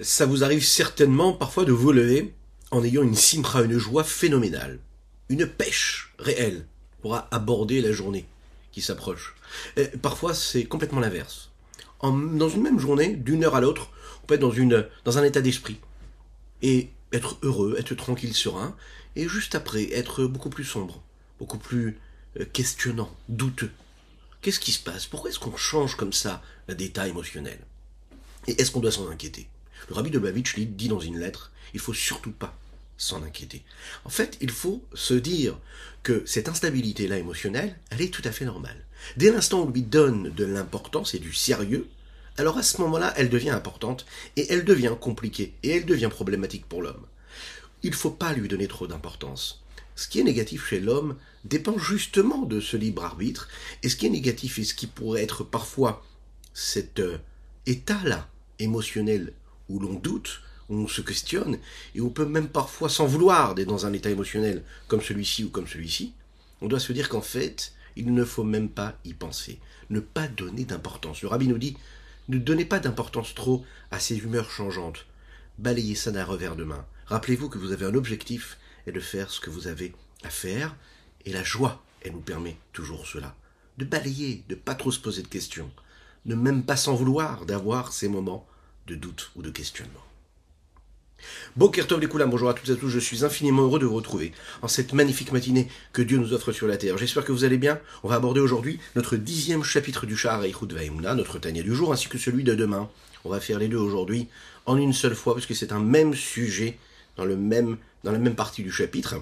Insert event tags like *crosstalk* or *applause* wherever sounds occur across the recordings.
Ça vous arrive certainement parfois de vous lever en ayant une simra, une joie phénoménale, une pêche réelle pour aborder la journée qui s'approche. Parfois, c'est complètement l'inverse. Dans une même journée, d'une heure à l'autre, on peut être dans, une, dans un état d'esprit et être heureux, être tranquille, serein, et juste après, être beaucoup plus sombre, beaucoup plus euh, questionnant, douteux. Qu'est-ce qui se passe? Pourquoi est-ce qu'on change comme ça d'état émotionnel? Et est-ce qu'on doit s'en inquiéter? Le rabbi de Bavitch dit dans une lettre, il faut surtout pas s'en inquiéter. En fait, il faut se dire que cette instabilité-là émotionnelle, elle est tout à fait normale. Dès l'instant où on lui donne de l'importance et du sérieux, alors à ce moment-là, elle devient importante et elle devient compliquée et elle devient problématique pour l'homme. Il ne faut pas lui donner trop d'importance. Ce qui est négatif chez l'homme dépend justement de ce libre arbitre et ce qui est négatif et ce qui pourrait être parfois cet euh, état-là émotionnel où l'on doute, où on se questionne et on peut même parfois s'en vouloir d'être dans un état émotionnel comme celui-ci ou comme celui-ci, on doit se dire qu'en fait, il ne faut même pas y penser, ne pas donner d'importance. Le rabbi nous dit ne donnez pas d'importance trop à ces humeurs changeantes. Balayez ça d'un revers de main. Rappelez-vous que vous avez un objectif et de faire ce que vous avez à faire. Et la joie, elle nous permet toujours cela. De balayer, de pas trop se poser de questions. Ne même pas s'en vouloir d'avoir ces moments de doute ou de questionnement. Bokertov les bonjour à toutes et à tous, je suis infiniment heureux de vous retrouver en cette magnifique matinée que Dieu nous offre sur la terre. J'espère que vous allez bien. On va aborder aujourd'hui notre dixième chapitre du Shahar Eichut Vaimuna, notre Tania du jour, ainsi que celui de demain. On va faire les deux aujourd'hui en une seule fois, parce que c'est un même sujet dans, le même, dans la même partie du chapitre.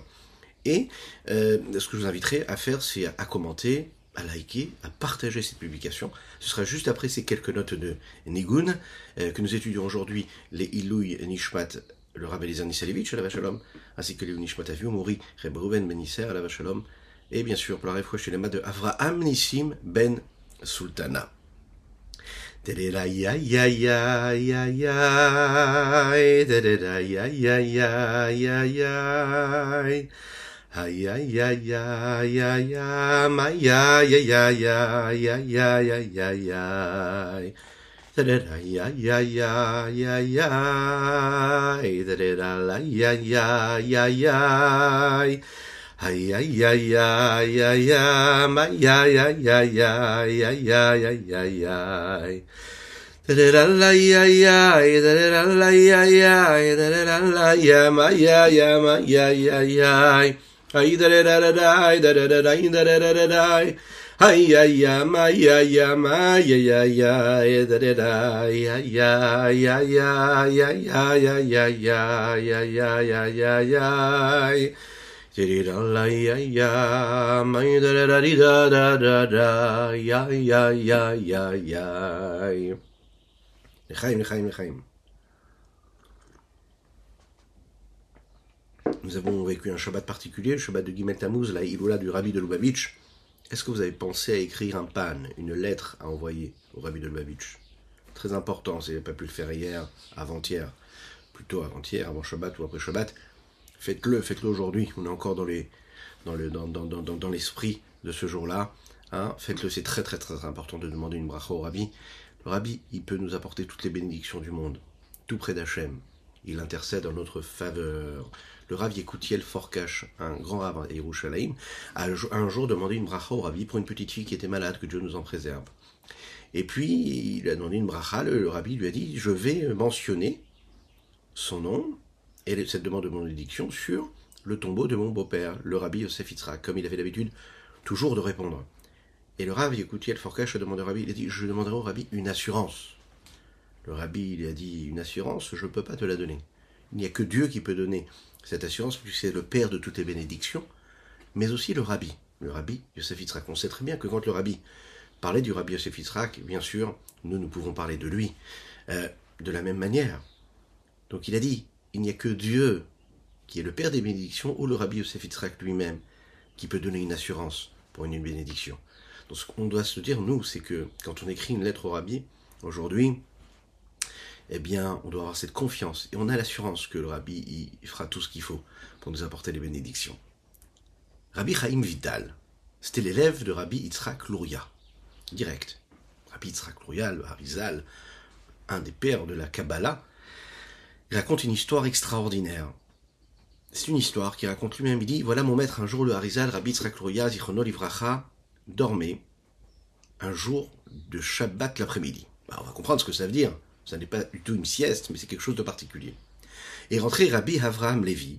Et euh, ce que je vous inviterai à faire, c'est à, commenter, à liker, à partager cette publication. Ce sera juste après ces quelques notes de Nigun euh, que nous étudions aujourd'hui, les Ilouy Nishmat le Rabbi Eliezer Nissalevich, la Shalom, ainsi que les Nishmat Mouri, Reb Ruben Ben Nisser, la Shalom, et bien sûr pour la chez les de Avraham Nissim Ben Sultana. Ya ya ya ya ya ya ya ya ya ya ya Ay ay ay ay ay ay ma ya ya ya ya ya ya ya ya ya da da da ya ya ya ya ya da da da la ya ya ya ya ay ay ay ay ay ay ma ya ya ya ya ya ya ya ya ya da da da la ya ya da da da la ya ya da da da la ya ma ya ya ma ya Aïe da da da da aïe da da da da da da da da da aïe aïe aïe aïe aïe aïe aïe aïe da aïe aïe aïe aïe aïe aïe aïe aïe aïe aïe aïe la ya ya, da da da da da ya ya ya ya Nous avons vécu un Shabbat particulier, le Shabbat de Gimel Tammuz, la Iloula du Rabbi de Lubavitch, est-ce que vous avez pensé à écrire un pan, une lettre à envoyer au Rabbi de Lubavitch? Très important, si vous n'avez pas pu le faire hier, avant-hier, plutôt avant-hier, avant Shabbat ou après Shabbat, faites-le, faites-le aujourd'hui. On est encore dans le, dans, dans, dans, dans l'esprit de ce jour-là. Hein. Faites-le, c'est très très très important de demander une bracha au Rabbi. Le Rabbi, il peut nous apporter toutes les bénédictions du monde, tout près d'Hachem. Il intercède en notre faveur le Rav Yekoutiel Forkash, un grand rabbin à Yerushalayim, a un jour demandé une bracha au Rabbi pour une petite fille qui était malade, que Dieu nous en préserve. Et puis, il a demandé une bracha, le, Rabbi lui a dit, je vais mentionner son nom et cette demande de bénédiction sur le tombeau de mon beau-père, le Rabbi Yosef Yitzhak, comme il avait l'habitude toujours de répondre. Et le Rav Yekoutiel Forkash a demandé au Rabbi, il a dit, je demanderai au Rabbi une assurance. Le Rabbi, il a dit, une assurance, je ne peux pas te la donner. Il n'y a que Dieu qui peut donner cette assurance, c'est le père de toutes les bénédictions, mais aussi le rabbi. Le rabbi Yosef Yitzhak. On sait très bien que quand le rabbi parlait du rabbi Yosef Yitzhak, bien sûr, nous, nous pouvons parler de lui euh, de la même manière. Donc il a dit, il n'y a que Dieu qui est le père des bénédictions, ou le rabbi Yosef Yitzhak lui-même, qui peut donner une assurance pour une bénédiction. Donc ce qu'on doit se dire, nous, c'est que quand on écrit une lettre au rabbi, aujourd'hui, eh bien, on doit avoir cette confiance et on a l'assurance que le rabbi fera tout ce qu'il faut pour nous apporter les bénédictions. Rabbi Chaim Vital, c'était l'élève de Rabbi Yitzhak Luria, direct. Rabbi Yitzhak Luria, le Harizal, un des pères de la Kabbalah, raconte une histoire extraordinaire. C'est une histoire qui raconte lui-même, il dit, voilà mon maître, un jour le Harizal, Rabbi Tzrakloria, Zichrono Livracha, dormait un jour de Shabbat l'après-midi. Bah, on va comprendre ce que ça veut dire. Ça n'est pas du tout une sieste, mais c'est quelque chose de particulier. Et rentré Rabbi Avraham Lévi,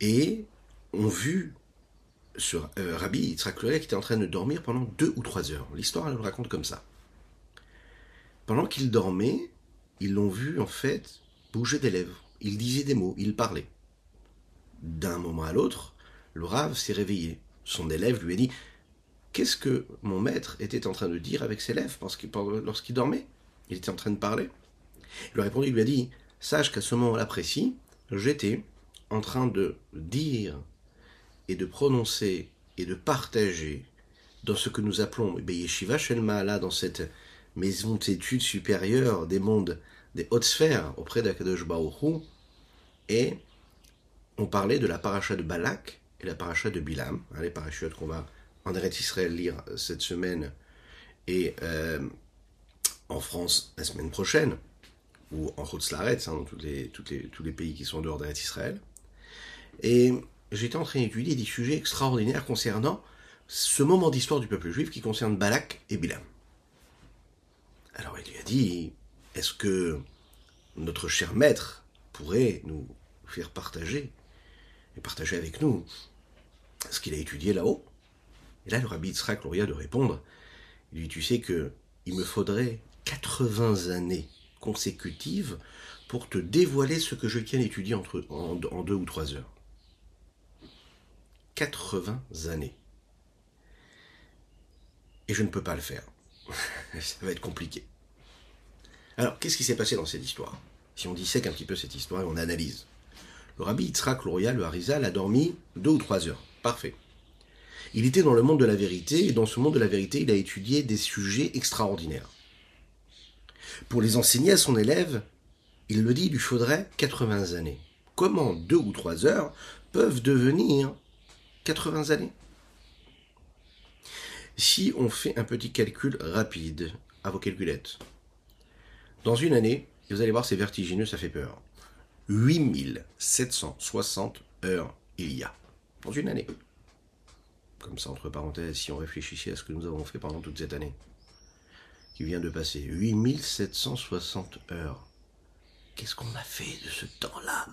et on vu sur euh, Rabbi Yitzhak qui était en train de dormir pendant deux ou trois heures. L'histoire, le raconte comme ça. Pendant qu'il dormait, ils l'ont vu, en fait, bouger des lèvres. Il disait des mots, il parlait. D'un moment à l'autre, le s'est réveillé. Son élève lui a dit Qu'est-ce que mon maître était en train de dire avec ses lèvres lorsqu'il dormait? Il était en train de parler. Il lui a répondu, il lui a dit Sache qu'à ce moment-là précis, j'étais en train de dire et de prononcer et de partager dans ce que nous appelons Yeshiva Shelma, là, dans cette maison d'études supérieure des mondes, des hautes sphères auprès d'Akadosh Baruch et on parlait de la paracha de Balak et la paracha de Bilam, les parachutes qu'on va en Eretz Israël lire cette semaine. Et euh, en France la semaine prochaine, ou en Chutz hein, dans tous les, tous les pays qui sont dehors d'Eretz Israël. Et j'étais en train d'étudier des sujets extraordinaires concernant ce moment d'histoire du peuple juif qui concerne Balak et Bilam. Alors il lui a dit, est-ce que notre cher maître pourrait nous faire partager, et partager avec nous ce qu'il a étudié là-haut? Et là, le rabbi Yitzhak Luria de répondre, il dit, tu sais que il me faudrait 80 années consécutives pour te dévoiler ce que je viens d'étudier entre, en deux ou trois heures. 80 années. Et je ne peux pas le faire. *laughs* Ça va être compliqué. Alors, qu'est-ce qui s'est passé dans cette histoire? Si on dissèque un petit peu cette histoire et on analyse. Le rabbi Yitzhak Luria, le Harizal, a dormi deux ou trois heures. Parfait. Il était dans le monde de la vérité, et dans ce monde de la vérité, il a étudié des sujets extraordinaires. Pour les enseigner à son élève, il le dit, il lui faudrait 80 années. Comment deux ou trois heures peuvent devenir 80 années? Si on fait un petit calcul rapide à vos calculettes, dans une année, vous allez voir, c'est vertigineux, ça fait peur. 8760 heures il y a. Dans une année. Comme ça, entre parenthèses, si on réfléchissait à ce que nous avons fait pendant toute cette année, qui vient de passer. 8760 heures. Qu'est-ce qu'on a fait de ce temps-là?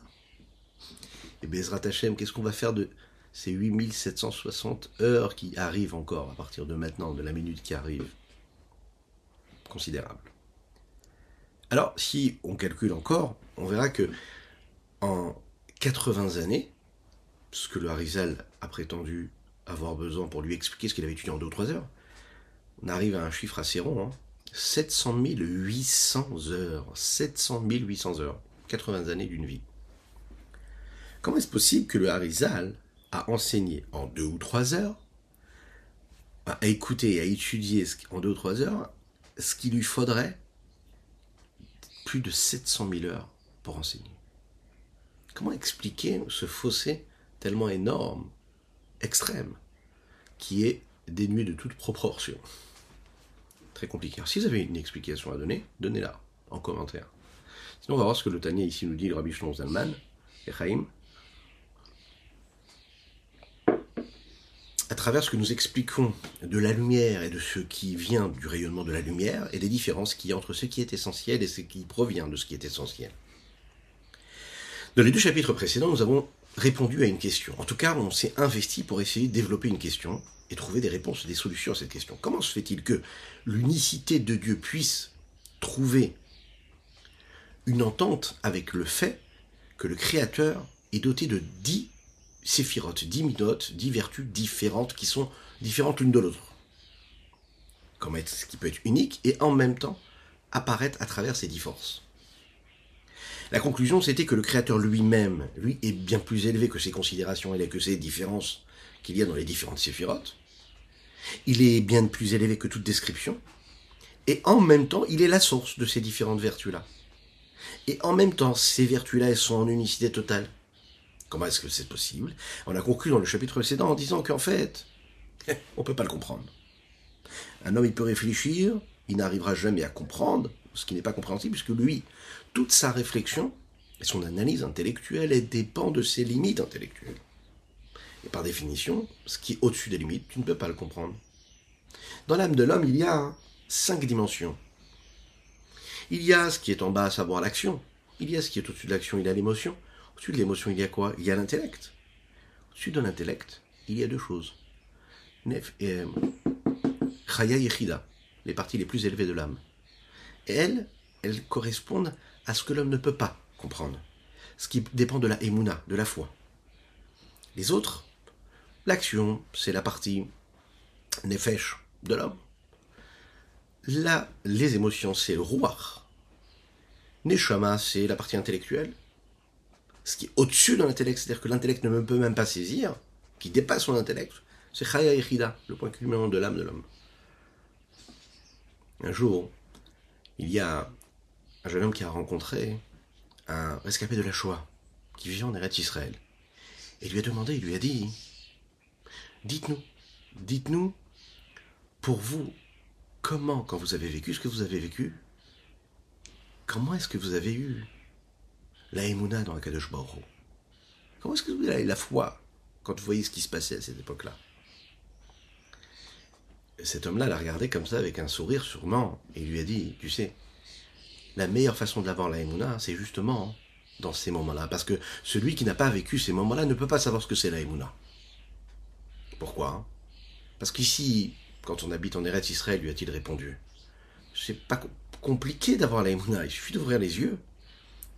Et Bezrat Hashem, qu'est-ce qu'on va faire de c'est 8760 heures qui arrivent encore à partir de maintenant, de la minute qui arrive? Considérable. Alors, si on calcule encore, on verra que en 80 années, ce que le Harizal a prétendu avoir besoin pour lui expliquer ce qu'il avait étudié en 2 ou 3 heures, on arrive à un chiffre assez rond, 700 hein. 800 heures. 700 800 heures. 80 années d'une vie. Comment est-ce possible que le Harizal à enseigner en deux ou trois heures, à écouter et à étudier en deux ou trois heures, ce qu'il lui faudrait plus de 700 000 heures pour enseigner? Comment expliquer ce fossé tellement énorme, extrême, qui est dénué de toute proportion? Très compliqué. si vous avez une explication à donner, donnez-la en commentaire. Sinon, on va voir ce que le Tania ici nous dit, le Rabbi Shlon Zalman, et Chaim, à travers ce que nous expliquons de la lumière et de ce qui vient du rayonnement de la lumière et des différences qu'il y a entre ce qui est essentiel et ce qui provient de ce qui est essentiel. Dans les deux chapitres précédents, nous avons répondu à une question. En tout cas, on s'est investi pour essayer de développer une question et trouver des réponses des solutions à cette question. Comment se fait-il que l'unicité de Dieu puisse trouver une entente avec le fait que le Créateur est doté de dix séphirotes, dix midotes, dix vertus différentes qui sont différentes l'une de l'autre? Comme ce qui peut être unique et en même temps apparaître à travers ces dix forces? La conclusion, c'était que le Créateur lui-même, lui, est bien plus élevé que ces considérations et que ces différences qu'il y a dans les différentes séphirotes. Il est bien plus élevé que toute description. Et en même temps, il est la source de ces différentes vertus-là. Et en même temps, ces vertus-là, elles sont en unicité totale. Comment est-ce que c'est possible? On a conclu dans le chapitre précédent en disant qu'en fait, *laughs* on ne peut pas le comprendre. Un homme, il peut réfléchir, il n'arrivera jamais à comprendre ce qui n'est pas compréhensible, puisque lui, toute sa réflexion, Et son analyse intellectuelle, elle dépend de ses limites intellectuelles. Et par définition, ce qui est au-dessus des limites, tu ne peux pas le comprendre. Dans l'âme de l'homme, il y a cinq dimensions. Il y a ce qui est en bas, à savoir l'action. Il y a ce qui est au-dessus de l'action, il y a l'émotion. Au-dessus de l'émotion, il y a quoi? Il y a l'intellect. Au-dessus de l'intellect, il y a deux choses. Nef et Chaya Yechida, les parties les plus élevées de l'âme. Elles, elles correspondent à ce que l'homme ne peut pas comprendre. Ce qui dépend de la Emouna, de la foi. Les autres, l'action, c'est la partie Nefesh de l'homme. Là, les émotions, c'est le roi. Neshama, c'est la partie intellectuelle. Ce qui est au-dessus de l'intellect, c'est-à-dire que l'intellect ne peut même pas saisir, qui dépasse son intellect, c'est Chaya Echida, le point culminant de l'âme de l'homme. Un jour, il y a un jeune homme qui a rencontré un rescapé de la Shoah, qui vivait en Eretz Israël. Et lui a demandé, il lui a dit, dites-nous, dites-nous, pour vous, comment, quand vous avez vécu ce que vous avez vécu, comment est-ce que vous avez eu la Emouna dans la Kadosh Baruch Comment est-ce que vous avez la foi quand vous voyez ce qui se passait à cette époque-là? Cet homme-là l'a regardé comme ça avec un sourire sûrement et lui a dit, tu sais, la meilleure façon de l'avoir la Emouna, c'est justement dans ces moments-là. Parce que celui qui n'a pas vécu ces moments-là ne peut pas savoir ce que c'est la Emouna. Pourquoi Parce qu'ici, quand on habite en Eretz Israël, lui a-t-il répondu, c'est pas compliqué d'avoir la Emouna, il suffit d'ouvrir les yeux,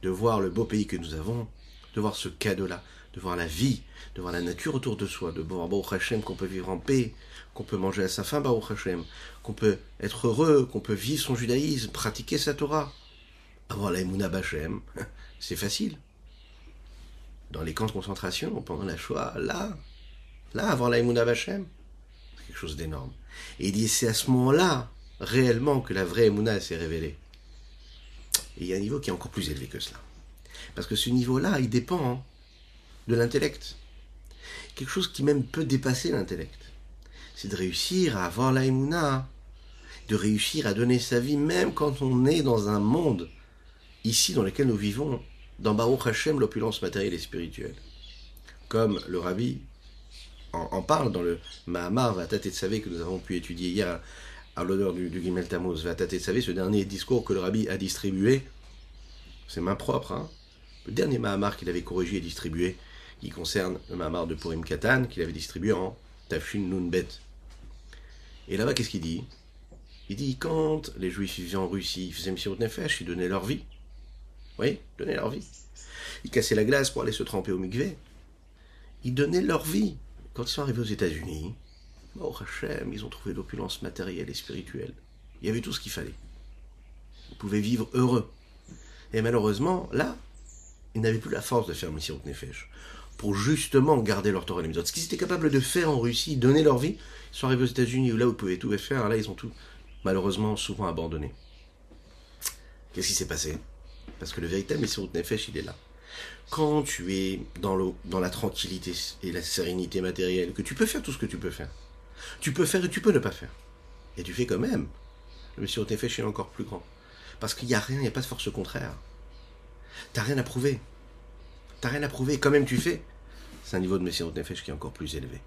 de voir le beau pays que nous avons, de voir ce cadeau-là, de voir la vie, de voir la nature autour de soi, de voir Baruch Hashem qu'on peut vivre en paix, qu'on peut manger à sa faim Baruch Hashem, qu'on peut être heureux, qu'on peut vivre son judaïsme, pratiquer sa Torah. Avoir la Emouna Bachem, *laughs* c'est facile. Dans les camps de concentration, pendant la Shoah, là, là, avoir la Emouna Bachem, c'est quelque chose d'énorme. Et il dit, c'est à ce moment-là, réellement, que la vraie Emouna s'est révélée. Et il y a un niveau qui est encore plus élevé que cela. Parce que ce niveau-là, il dépend de l'intellect. Quelque chose qui même peut dépasser l'intellect. C'est de réussir à avoir la de réussir à donner sa vie même quand on est dans un monde ici dans lequel nous vivons, dans Baruch Hashem, l'opulence matérielle et spirituelle. Comme le rabbi en, parle dans le Mahamar Vatat et Savé que nous avons pu étudier hier à l'honneur du, du Gimel Tammuz. Vatat et Savé, ce dernier discours que le rabbi a distribué, c'est main propre, hein, le dernier Mahamar qu'il avait corrigé et distribué, qui concerne le Mahamar de Purim Katan, qu'il avait distribué en Tafshin Nunbet. Et là-bas, qu'est-ce qu'il dit? Il dit quand les Juifs vivaient en Russie, ils faisaient Messirut Nefesh, ils donnaient leur vie. Oui, donnaient leur vie. Ils cassaient la glace pour aller se tremper au mikvé. Ils donnaient leur vie. Quand ils sont arrivés aux États-Unis, oh Hachem, ils ont trouvé l'opulence matérielle et spirituelle. Il y avait tout ce qu'il fallait. Ils pouvaient vivre heureux. Et malheureusement, là, ils n'avaient plus la force de faire Messirut Nefesh pour justement garder leur Torah et les Ce qu'ils étaient capables de faire en Russie, donner leur vie, ils sont arrivés aux États-Unis où là ils pouvaient tout faire, là ils ont tout malheureusement souvent abandonné. Qu'est-ce qui s'est passé? Parce que le véritable Messirut Nefesh, il est là. Quand tu es dans, dans la tranquillité et la sérénité matérielle, que tu peux faire tout ce que tu peux faire. Tu peux faire et tu peux ne pas faire. Et tu fais quand même. Le Messirut Nefesh est encore plus grand. Parce qu'il n'y a rien, il n'y a pas de force contraire. T'as rien à prouver. T'as rien à prouver, quand même tu fais. C'est un niveau de Messirut Nefesh qui est encore plus élevé.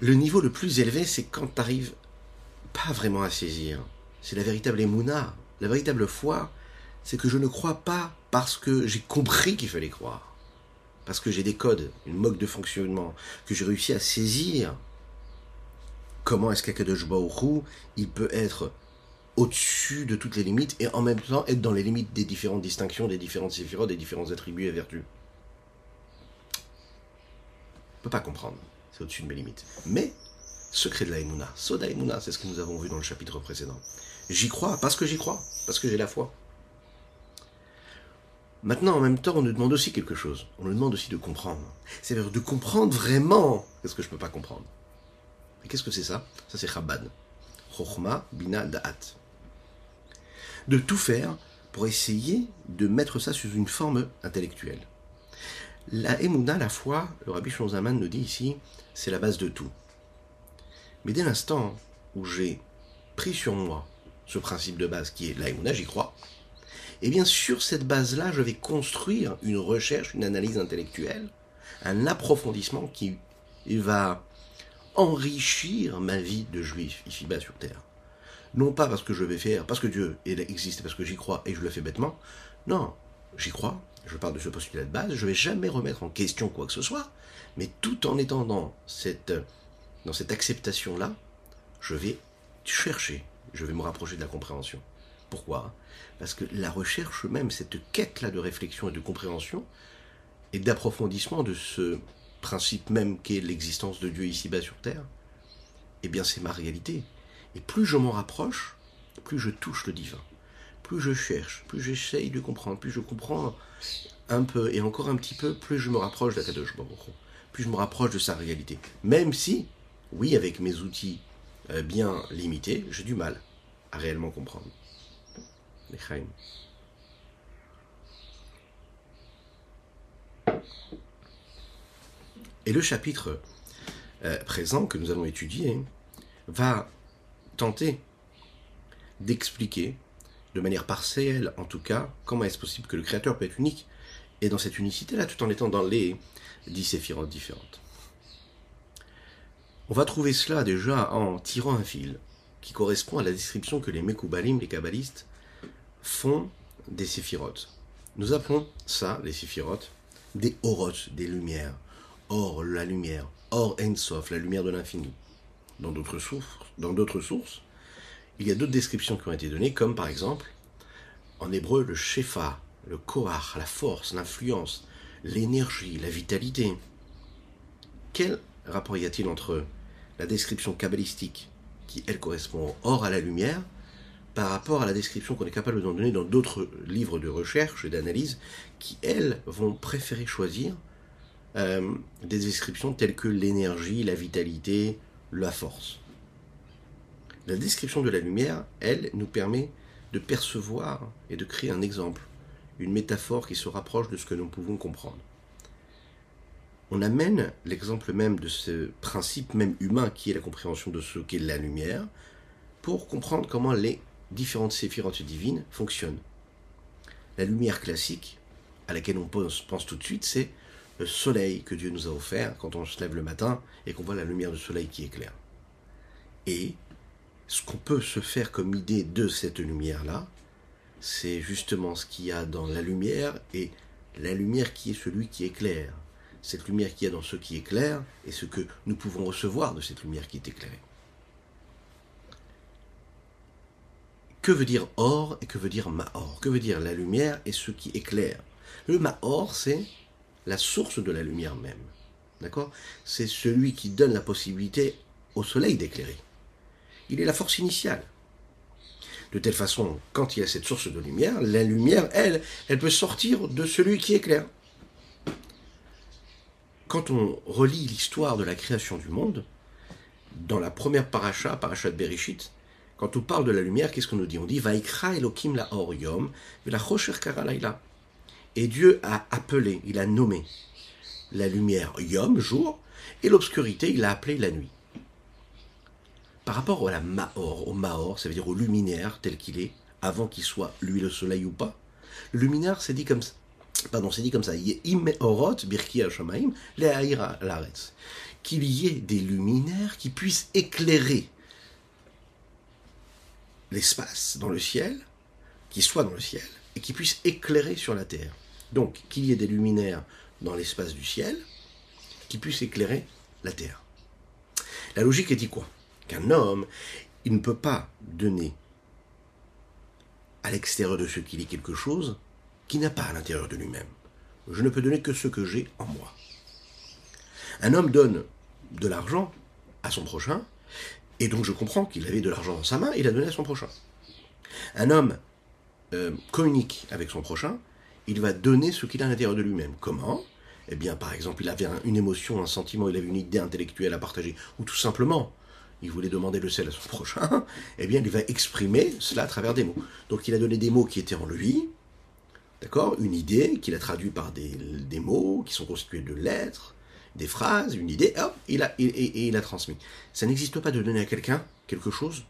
Le niveau le plus élevé, c'est quand tu n'arrives pas vraiment à saisir. C'est la véritable émouna, la véritable foi, c'est que je ne crois pas parce que j'ai compris qu'il fallait croire. Parce que j'ai des codes, une mode de fonctionnement, que j'ai réussi à saisir. Comment est-ce qu'Akadosh Baruch il peut être au-dessus de toutes les limites et en même temps être dans les limites des différentes distinctions, des différentes séphirotes, des différents attributs et vertus. Je ne peux pas comprendre. C'est au-dessus de mes limites. Mais, secret de la Emouna, Soda Emouna, c'est ce que nous avons vu dans le chapitre précédent. J'y crois parce que j'y crois, parce que j'ai la foi. Maintenant, en même temps, on nous demande aussi quelque chose. On nous demande aussi de comprendre. C'est-à-dire de comprendre vraiment ce que je ne peux pas comprendre. Qu'est-ce que c'est ça? Ça, c'est Chabad. Chochma, Bina, Da'at. De tout faire pour essayer de mettre ça sous une forme intellectuelle. La Emouna, la foi, le Rabbi Shonzaman nous dit ici, c'est la base de tout. Mais dès l'instant où j'ai pris sur moi ce principe de base qui est la Emouna, j'y crois, Et bien sur cette base-là, je vais construire une recherche, une analyse intellectuelle, un approfondissement qui va enrichir ma vie de juif ici-bas sur terre. Non pas parce que je vais faire, parce que Dieu existe, parce que j'y crois et je le fais bêtement. Non, j'y crois, je parle de ce postulat de base, je vais jamais remettre en question quoi que ce soit, mais tout en étant cette, dans cette acceptation-là, je vais chercher, je vais me rapprocher de la compréhension. Pourquoi Parce que la recherche même, cette quête-là de réflexion et de compréhension, et d'approfondissement de ce principe même qu'est l'existence de Dieu ici-bas sur Terre, eh bien c'est ma réalité. Et plus je m'en rapproche, plus je touche le divin. Plus je cherche, plus j'essaye de comprendre, plus je comprends un peu et encore un petit peu, plus je me rapproche d'Akadosh Baruch plus je me rapproche de sa réalité. Même si, oui, avec mes outils euh, bien limités, j'ai du mal à réellement comprendre. Et le chapitre euh, présent que nous allons étudier va tenter d'expliquer de manière partielle, en tout cas, comment est-ce possible que le Créateur peut être unique, et dans cette unicité-là, tout en étant dans les dix séphirotes différentes. On va trouver cela déjà en tirant un fil qui correspond à la description que les Mekoubalim, les Kabbalistes, font des séphirotes. Nous appelons ça, les séphirotes, des orotes, des lumières. Or, la lumière. Or, Ensof, la lumière de l'infini. Dans d'autres sources, sources, il y a d'autres descriptions qui ont été données, comme par exemple, en hébreu, le shefa, le koach, la force, l'influence, l'énergie, la vitalité. Quel rapport y a-t-il entre la description kabbalistique, qui elle correspond or à la lumière, par rapport à la description qu'on est capable d'en donner dans d'autres livres de recherche et d'analyse, qui elles vont préférer choisir euh, des descriptions telles que l'énergie, la vitalité, la force. La description de la lumière, elle, nous permet de percevoir et de créer un exemple, une métaphore qui se rapproche de ce que nous pouvons comprendre. On amène l'exemple même de ce principe même humain qui est la compréhension de ce qu'est la lumière pour comprendre comment les différentes séphirotes divines fonctionnent. La lumière classique, à laquelle on pense tout de suite, c'est le soleil que Dieu nous a offert quand on se lève le matin et qu'on voit la lumière du soleil qui éclaire. Et ce qu'on peut se faire comme idée de cette lumière-là, c'est justement ce qu'il y a dans la lumière et la lumière qui est celui qui éclaire. Cette lumière qui y a dans ce qui éclaire et ce que nous pouvons recevoir de cette lumière qui est éclairée. Que veut dire or et que veut dire maor? Que veut dire la lumière et ce qui éclaire? Le maor, c'est la source de la lumière même. D'accord? C'est celui qui donne la possibilité au soleil d'éclairer. Il est la force initiale. De telle façon, quand il y a cette source de lumière, la lumière, elle, elle peut sortir de celui qui éclaire. Quand on relit l'histoire de la création du monde, dans la première paracha, paracha de Bereshit, quand on parle de la lumière, qu'est-ce qu'on nous dit? On dit Vaikra Elohim la or yom, la et Dieu a appelé, il a nommé la lumière Yom, jour, et l'obscurité, il a appelé la nuit. Par rapport à la Maor, au Maor, ça veut dire au luminaire tel qu'il est, avant qu'il soit lui le soleil ou pas, le luminaire, c'est dit comme ça. Pardon, c'est dit comme ça. Qu'il y ait des luminaires qui puissent éclairer l'espace dans le ciel, qui soient dans le ciel, et qui puissent éclairer sur la terre. Donc, qu'il y ait des luminaires dans l'espace du ciel qui puissent éclairer la terre. La logique est dit quoi? Qu'un homme, il ne peut pas donner à l'extérieur de ce qu'il est quelque chose qui n'a pas à l'intérieur de lui-même. Je ne peux donner que ce que j'ai en moi. Un homme donne de l'argent à son prochain, et donc je comprends qu'il avait de l'argent dans sa main, il a donné à son prochain. Un homme euh, communique avec son prochain, il va donner ce qu'il a à l'intérieur de lui-même. Comment? Eh bien, par exemple, il avait une émotion, un sentiment, il avait une idée intellectuelle à partager, ou tout simplement, il voulait demander le sel à son prochain, *laughs* eh bien, il va exprimer cela à travers des mots. Donc, il a donné des mots qui étaient en lui, d'accord? Une idée qu'il a traduit par des, mots qui sont constitués de lettres, des phrases, une idée, hop, il a, et, il a transmis. Ça n'existe pas de donner à quelqu'un quelque chose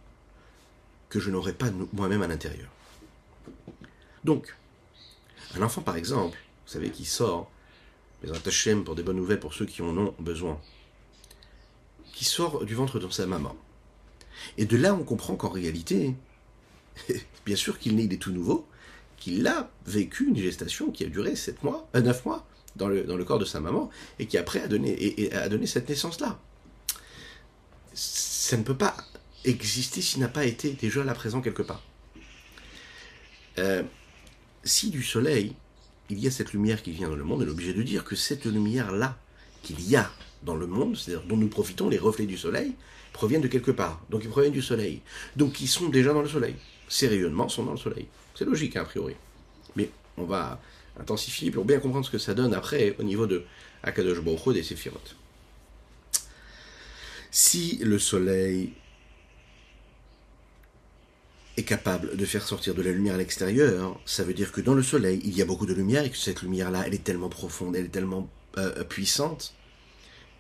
que je n'aurais pas moi-même à l'intérieur. Donc, Un enfant, par exemple, vous savez, qui sort, mais un pour des bonnes nouvelles pour ceux qui en ont besoin, qui sort du ventre de sa maman. Et de là, on comprend qu'en réalité, *laughs* bien sûr qu'il est, il est tout nouveau, qu'il a vécu une gestation qui a duré 7 mois, 9 euh, mois dans le, corps de sa maman, et qui après a donné, et, a donné cette naissance-là. Ça ne peut pas exister s'il n'a pas été déjà là présent quelque part. Euh, si du soleil, il y a cette lumière qui vient dans le monde, on est obligé de dire que cette lumière-là qu'il y a dans le monde, c'est-à-dire dont nous profitons, les reflets du soleil, proviennent de quelque part. Donc ils proviennent du soleil. Donc ils sont déjà dans le soleil. Ces rayonnements sont dans le soleil. C'est logique, hein, a priori. Mais on va intensifier pour bien comprendre ce que ça donne après au niveau de Akadosh Baruch et Séphirot. Si le soleil est capable de faire sortir de la lumière à l'extérieur, ça veut dire que dans le soleil, il y a beaucoup de lumière et que cette lumière-là, elle est tellement profonde, elle est tellement euh, puissante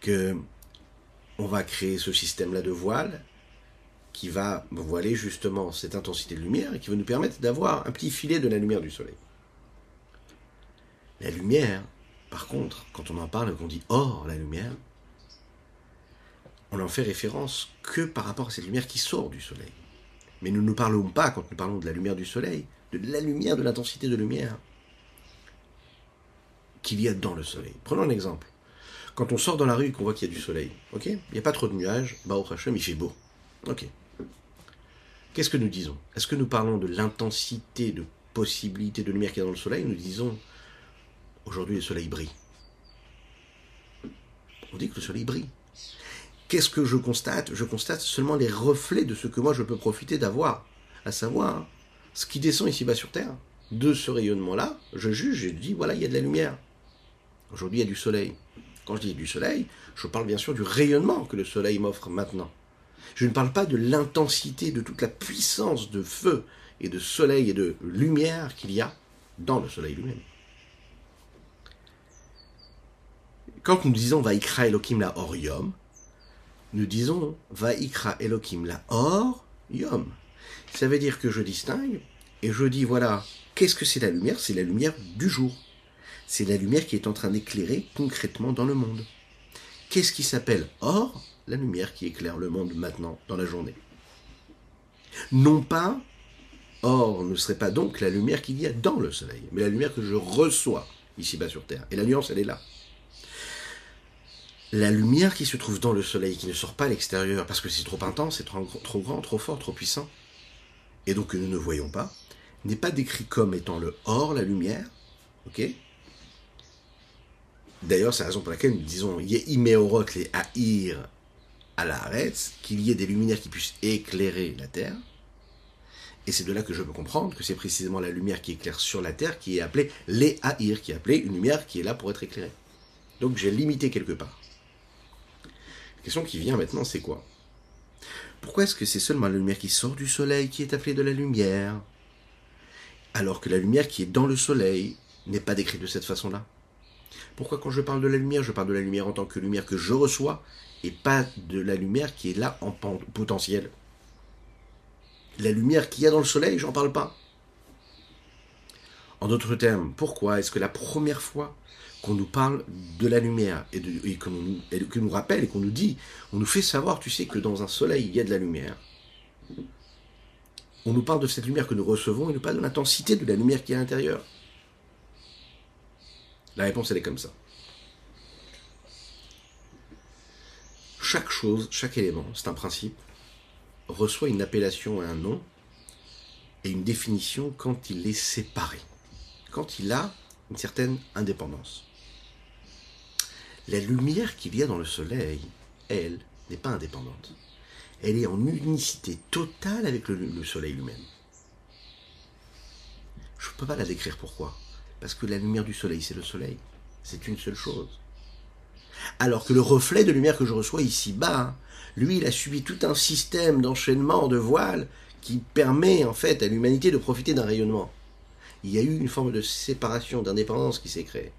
que on va créer ce système-là de voile qui va voiler justement cette intensité de lumière et qui va nous permettre d'avoir un petit filet de la lumière du soleil. La lumière, par contre, quand on en parle qu'on dit hors la lumière, on n'en fait référence que par rapport à cette lumière qui sort du soleil. Mais nous ne parlons pas, quand nous parlons de la lumière du soleil, de la lumière, de l'intensité de lumière qu'il y a dans le soleil. Prenons un exemple. Quand on sort dans la rue et qu'on voit qu'il y a du soleil, ok? Il n'y a pas trop de nuages, bah au Hashem, il fait beau. Qu'est-ce que nous disons? Est-ce que nous parlons de l'intensité de possibilité de lumière qu'il y a dans le soleil? Nous disons, aujourd'hui le soleil brille. On dit que le soleil brille. Qu'est-ce que je constate? Je constate seulement les reflets de ce que moi je peux profiter d'avoir, à savoir ce qui descend ici-bas sur Terre. De ce rayonnement-là, je juge et je dis, voilà, il y a de la lumière. Aujourd'hui, il y a du soleil. Quand je dis du soleil, je parle bien sûr du rayonnement que le soleil m'offre maintenant. Je ne parle pas de l'intensité, de toute la puissance de feu et de soleil et de lumière qu'il y a dans le soleil lui-même. Quand nous disons Vaikra Elohim la Or Yom, nous disons Vaikra Elohim la Or Yom. Ça veut dire que je distingue et je dis voilà, qu'est-ce que c'est la lumière? C'est la lumière du jour. C'est la lumière qui est en train d'éclairer concrètement dans le monde. Qu'est-ce qui s'appelle or? La lumière qui éclaire le monde maintenant, dans la journée. Non pas, or ne serait pas donc la lumière qu'il y a dans le soleil, mais la lumière que je reçois ici-bas sur Terre. Et la nuance, elle est là. La lumière qui se trouve dans le soleil, qui ne sort pas à l'extérieur, parce que c'est trop intense, c'est trop, grand, trop fort, trop puissant, et donc que nous ne voyons pas, n'est pas décrit comme étant le or, la lumière, D'ailleurs, c'est la raison pour laquelle nous disons Yehimeorot les Haïr à la qu'il y ait des luminaires qui puissent éclairer la terre. Et c'est de là que je peux comprendre que c'est précisément la lumière qui éclaire sur la terre qui est appelée les Haïr, qui est appelée une lumière qui est là pour être éclairée. Donc j'ai limité quelque part. La question qui vient maintenant, c'est quoi? Pourquoi est-ce que c'est seulement la lumière qui sort du soleil qui est appelée de la lumière? Alors que la lumière qui est dans le soleil n'est pas décrite de cette façon-là. Pourquoi quand je parle de la lumière, je parle de la lumière en tant que lumière que je reçois et pas de la lumière qui est là en potentiel La lumière qu'il y a dans le soleil, j'en parle pas. En d'autres termes, pourquoi est-ce que la première fois qu'on nous parle de la lumière et, qu'on nous, nous rappelle et qu'on nous dit, on nous fait savoir, tu sais, que dans un soleil, il y a de la lumière. On nous parle de cette lumière que nous recevons et nous parle de l'intensité de la lumière qui est à l'intérieur. La réponse, elle est comme ça. Chaque chose, chaque élément, c'est un principe, reçoit une appellation et un nom et une définition quand il est séparé, quand il a une certaine indépendance. La lumière qu'il y a dans le soleil, elle, n'est pas indépendante. Elle est en unicité totale avec le, le soleil lui-même. Je ne peux pas la décrire pourquoi. Parce que la lumière du soleil, c'est le soleil. C'est une seule chose. Alors que le reflet de lumière que je reçois ici-bas, lui, il a subi tout un système d'enchaînement de voiles qui permet en fait à l'humanité de profiter d'un rayonnement. Il y a eu une forme de séparation, d'indépendance qui s'est créée.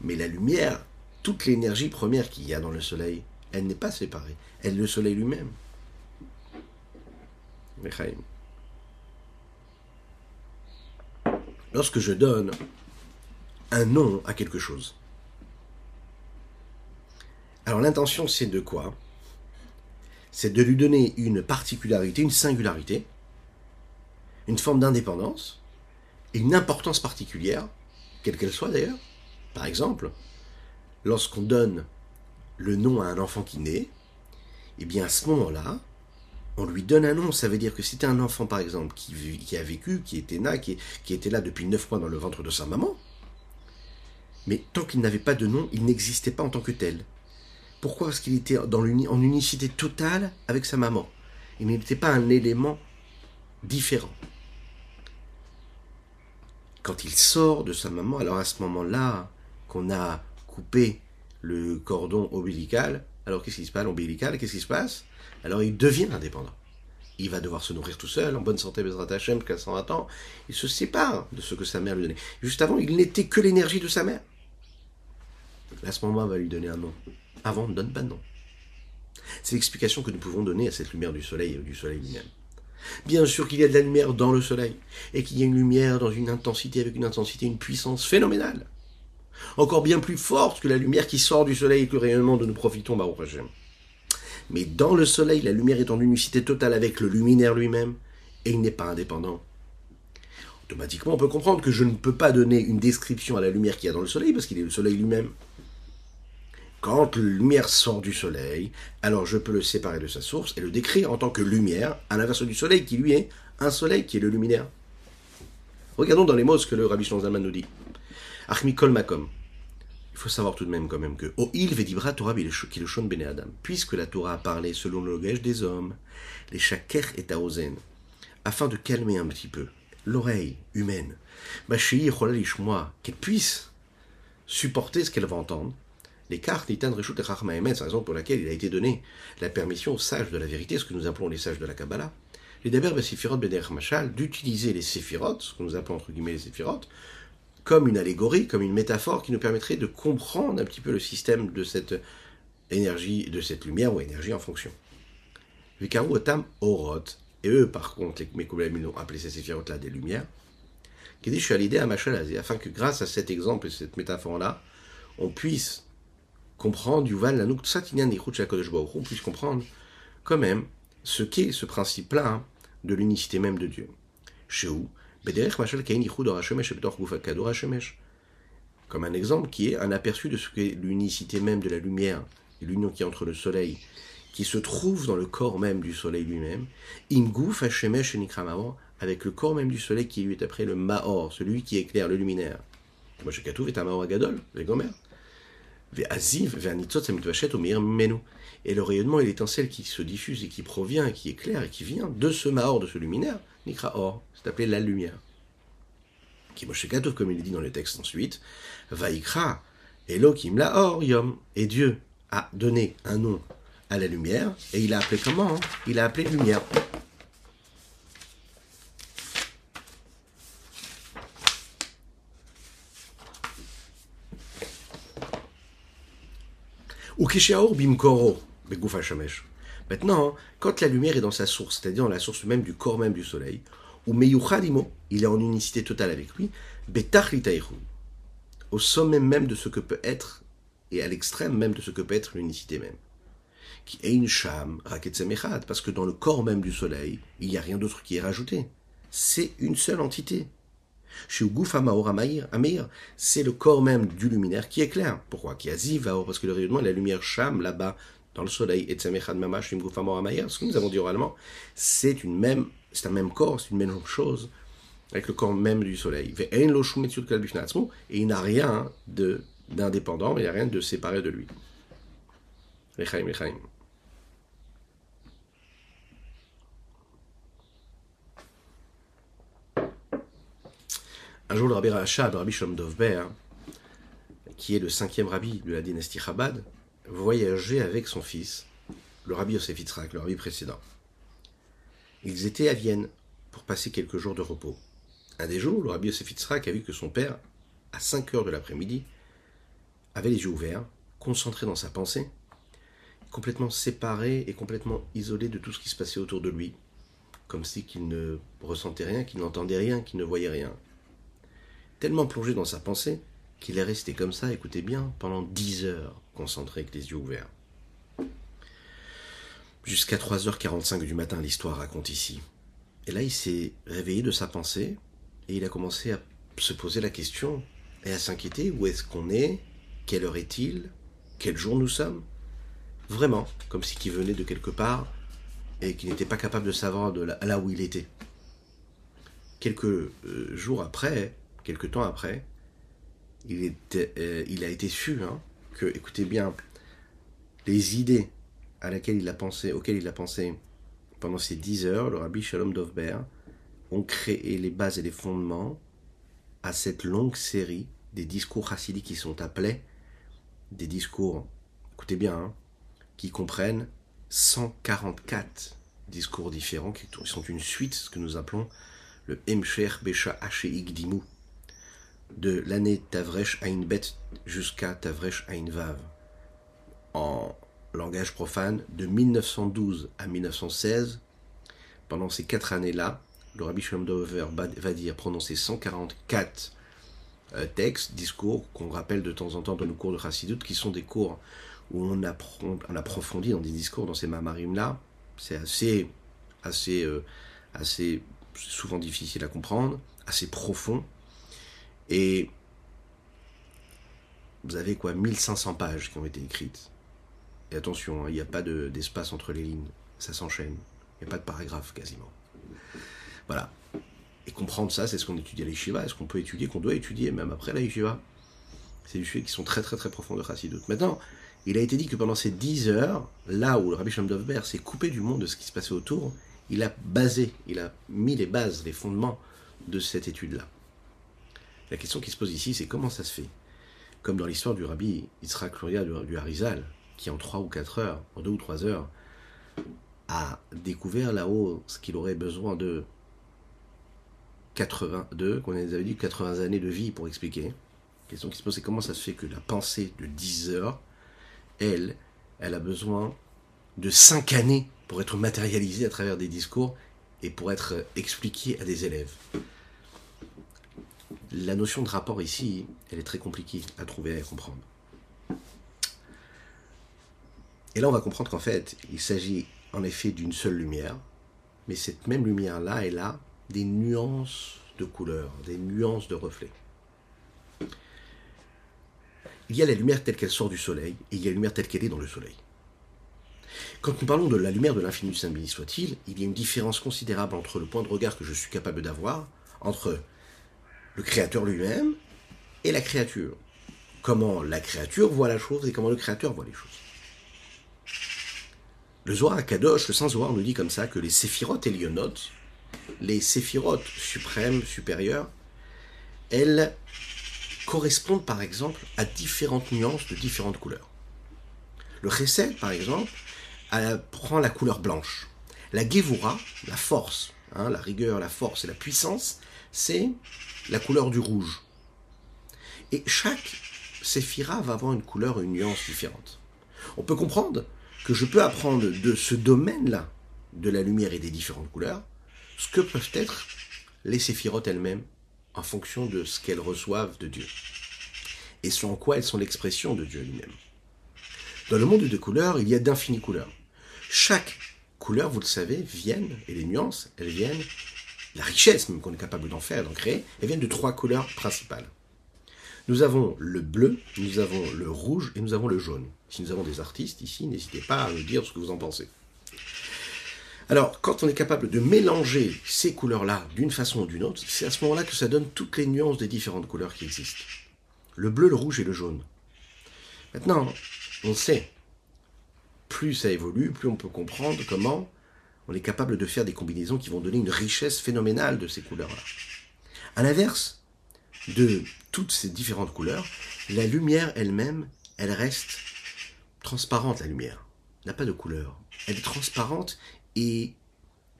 Mais la lumière, toute l'énergie première qu'il y a dans le soleil, elle n'est pas séparée. Elle est le soleil lui-même. lorsque je donne un nom à quelque chose. Alors l'intention c'est de quoi? C'est de lui donner une particularité, une singularité, une forme d'indépendance une importance particulière, quelle qu'elle soit d'ailleurs. Par exemple, lorsqu'on donne le nom à un enfant qui naît, eh bien à ce moment-là, on lui donne un nom. Ça veut dire que c'était un enfant, par exemple, qui, a vécu, qui était là, qui, était là depuis neuf mois dans le ventre de sa maman. Mais tant qu'il n'avait pas de nom, il n'existait pas en tant que tel. Pourquoi? Parce qu'il était en unicité totale avec sa maman. Il n'était pas un élément différent. Quand il sort de sa maman, alors à ce moment-là, qu'on a coupé le cordon ombilical, alors qu'est-ce qui se passe? L'ombilical, qu'est-ce qui se passe? Alors il devient indépendant. Il va devoir se nourrir tout seul, en bonne santé, Bezrat Hashem, jusqu'à 120 ans. Il se sépare de ce que sa mère lui donnait. Juste avant, il n'était que l'énergie de sa mère. À ce moment, on va lui donner un nom. Avant, on ne donne pas de nom. C'est l'explication que nous pouvons donner à cette lumière du soleil et du soleil lui-même. Bien sûr qu'il y a de la lumière dans le soleil, et qu'il y a une lumière dans une intensité, avec une intensité, une puissance phénoménale encore bien plus forte que la lumière qui sort du soleil et que le rayonnement dont nous profitons, Baruch Hashem. Mais dans le soleil, la lumière est en unicité totale avec le luminaire lui-même, et il n'est pas indépendant. Automatiquement, on peut comprendre que je ne peux pas donner une description à la lumière qu'il y a dans le soleil, parce qu'il est le soleil lui-même. Quand la lumière sort du soleil, alors je peux le séparer de sa source et le décrire en tant que lumière, à l'inverse du soleil qui lui est un soleil qui est le luminaire. Regardons dans les mots ce que le Rabbi Shlonzalman nous dit. Achmikol makom. Il faut savoir tout de même quand même que O il vedibra Torah kileshon bene adam. Puisque la Torah a parlé selon le langage des hommes, les shaker et taozen, afin de calmer un petit peu l'oreille humaine, moi qu'elle puisse supporter ce qu'elle va entendre. Les cartes Nitan Reshut et c'est la raison pour laquelle il a été donné la permission aux sages de la vérité, ce que nous appelons les sages de la Kabbalah, les Daber Besifirot Beder Machal, d'utiliser les Séphirot, ce que nous appelons entre guillemets les Séphirot, comme une allégorie, comme une métaphore qui nous permettrait de comprendre un petit peu le système de cette énergie, de cette lumière ou énergie en fonction. Vikaru otam orot, et eux par contre, les Mekoulem, ils ont appelé ces séphirotes là des lumières, qui dit je suis à l'idée à afin que grâce à cet exemple et cette métaphore-là, on puisse comprendre Yuval Tsatinyan on puisse comprendre quand même ce qu'est ce principe-là hein, de l'unicité même de Dieu. Chez où comme un exemple qui est un aperçu de ce qu'est l'unicité même de la lumière et l'union qui est entre le soleil, qui se trouve dans le corps même du soleil lui-même, Ingouf Hashemesh avec le corps même du soleil qui lui est après le Maor, celui qui éclaire, le luminaire. Moshe est un Maor Agadol, le Gomer. Et le rayonnement et l'étincelle qui se diffuse et qui provient, qui éclaire et qui vient de ce Maor, de ce luminaire, Nikra Or, c'est appelé la lumière. Qui comme il dit dans le texte ensuite, Vaikra, Elohim la Or Yom. Et Dieu a donné un nom à la lumière, et il a appelé comment hein? Il a appelé lumière. bimkoro, Maintenant, quand la lumière est dans sa source, c'est-à-dire dans la source même du corps même du soleil, ou meyuchadimo, il est en unicité totale avec lui, au sommet même de ce que peut être, et à l'extrême même de ce que peut être l'unicité même. Qui est une parce que dans le corps même du soleil, il n'y a rien d'autre qui est rajouté. C'est une seule entité. C'est le corps même du luminaire qui éclaire. Pourquoi? Qui a parce que le rayonnement, la lumière sham là-bas, dans le soleil, et ce que nous avons dit oralement, c'est une même, c'est un même corps, c'est une même chose, avec le corps même du soleil. Et il n'a rien de, d'indépendant, il n'y a rien de séparé de lui. Un jour, le rabbi Rachab, le rabbi Shalom Dovber, qui est le cinquième rabbi de la dynastie Chabad, voyageait avec son fils, le rabbi Yosef Yitzhak, le rabbi précédent. Ils étaient à Vienne pour passer quelques jours de repos. Un des jours, le rabbi Yosef a vu que son père, à 5 heures de l'après-midi, avait les yeux ouverts, concentré dans sa pensée, complètement séparé et complètement isolé de tout ce qui se passait autour de lui, comme si qu'il ne ressentait rien, qu'il n'entendait rien, qu'il ne voyait rien. tellement plongé dans sa pensée qu'il est resté comme ça, écoutez bien, pendant dix heures, concentré avec les yeux ouverts. Jusqu'à 3h45 du matin, l'histoire raconte ici. Et là, il s'est réveillé de sa pensée et il a commencé à se poser la question et à s'inquiéter où est-ce qu'on est, quelle heure est-il, quel jour nous sommes? Vraiment, comme si qu'il venait de quelque part et qu'il n'était pas capable de savoir de là, où il était. Quelques euh, jours après, quelques temps après, euh, il a été su hein, que, écoutez bien, les idées à laquelle il a pensé, auxquelles il a pensé pendant ces dix heures, le rabbi Shalom Dovber, ont créé les bases et les fondements à cette longue série des discours chassidiques qui sont appelés des discours, écoutez bien, hein, qui comprennent 144 discours différents qui sont une suite, ce que nous appelons le Hemsher Besha Dimu, de l'année Tavresh Bet jusqu'à Tavresh Vav. En langage profane, de 1912 à 1916, pendant ces quatre années-là, le Rabbi Shalom Dover va dire prononcer 144 euh, textes, discours qu'on rappelle de temps en temps dans nos cours de Chassidut, qui sont des cours où on approfondit dans des discours dans ces mamarim-là. C'est assez, assez, euh, assez souvent difficile à comprendre, assez profond. Et vous avez quoi 1500 pages qui ont été écrites. Et attention, hein, il n'y a pas d'espace entre les lignes, ça s'enchaîne. Il n'y a pas de paragraphe quasiment. Voilà. Et comprendre ça, c'est ce qu'on étudie à l'Ishiva, est ce qu'on peut étudier, qu'on doit étudier même après la C'est des sujets qui sont très très très profonds de Chassidut. Maintenant, il a été dit que pendant ces 10 heures, là où le Rabbi Shamdovber s'est coupé du monde de ce qui se passait autour, il a basé, il a mis les bases, les fondements de cette étude-là. La question qui se pose ici, c'est comment ça se fait? Comme dans l'histoire du Rabbi Yitzhak Luria du Harizal, qui en 3 ou 4 heures, en 2 ou 3 heures, a découvert là-haut ce qu'il aurait besoin de 82, qu'on avait dit 80 années de vie pour expliquer. La question qui se pose, c'est comment ça se fait que la pensée de 10 heures, elle, elle a besoin de 5 années pour être matérialisée à travers des discours et pour être expliquée à des élèves? La notion de rapport ici, elle est très compliquée à trouver et à comprendre. Et là, on va comprendre qu'en fait, il s'agit en effet d'une seule lumière, mais cette même lumière-là, elle a des nuances de couleurs, des nuances de reflets. Il y a la lumière telle qu'elle sort du soleil, et il y a la lumière telle qu'elle est dans le soleil. Quand nous parlons de la lumière de l'infini Saint béni soit-il, il y a une différence considérable entre le point de regard que je suis capable d'avoir, entre le Créateur lui-même et la créature. Comment la créature voit la chose et comment le Créateur voit les choses. Le Zohar Kadosh, le Saint Zohar nous dit comme ça que les séphirotes et lionotes les séphirotes suprêmes, supérieures, elles correspondent par exemple à différentes nuances de différentes couleurs. Le chesed, par exemple, prend la couleur blanche. La gevura, la force, hein, la rigueur, la force et la puissance, c'est la couleur du rouge. Et chaque séphira va avoir une couleur, une nuance différente. On peut comprendre que je peux apprendre de ce domaine-là, de la lumière et des différentes couleurs, ce que peuvent être les séphirotes elles-mêmes en fonction de ce qu'elles reçoivent de Dieu. Et ce en quoi elles sont l'expression de Dieu lui-même. Dans le monde de couleurs, il y a d'infinies couleurs. Chaque couleur, vous le savez, viennent, et les nuances, elles viennent, la richesse même qu'on est capable d'en faire, d'en créer, elles viennent de trois couleurs principales. Nous avons le bleu, nous avons le rouge et nous avons le jaune. Si nous avons des artistes ici, n'hésitez pas à nous dire ce que vous en pensez. Alors, quand on est capable de mélanger ces couleurs-là d'une façon ou d'une autre, c'est à ce moment-là que ça donne toutes les nuances des différentes couleurs qui existent. Le bleu, le rouge et le jaune. Maintenant, on sait, plus ça évolue, plus on peut comprendre comment on est capable de faire des combinaisons qui vont donner une richesse phénoménale de ces couleurs-là. À l'inverse de toutes ces différentes couleurs, la lumière elle-même, elle reste transparente, la lumière. n'a pas de couleur. Elle est transparente et